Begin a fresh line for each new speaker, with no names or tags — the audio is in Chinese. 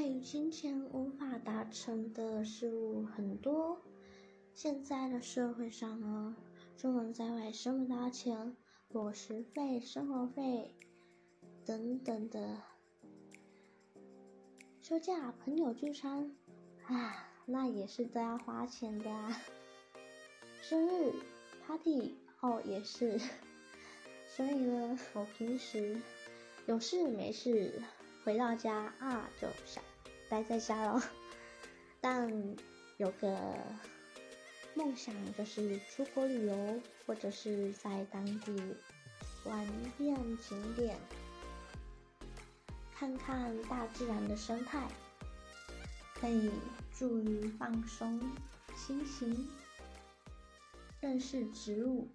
爱与金钱无法达成的事物很多。现在的社会上呢，出门在外，什么都要钱，伙食费、生活费等等的。休假、朋友聚餐，啊，那也是都要花钱的啊。生日 party 哦，也是。所以呢，我平时有事没事回到家啊，就想待在家咯。但有个梦想就是出国旅游，或者是在当地玩遍景点，看看大自然的生态，可以助于放松心情，认识植物。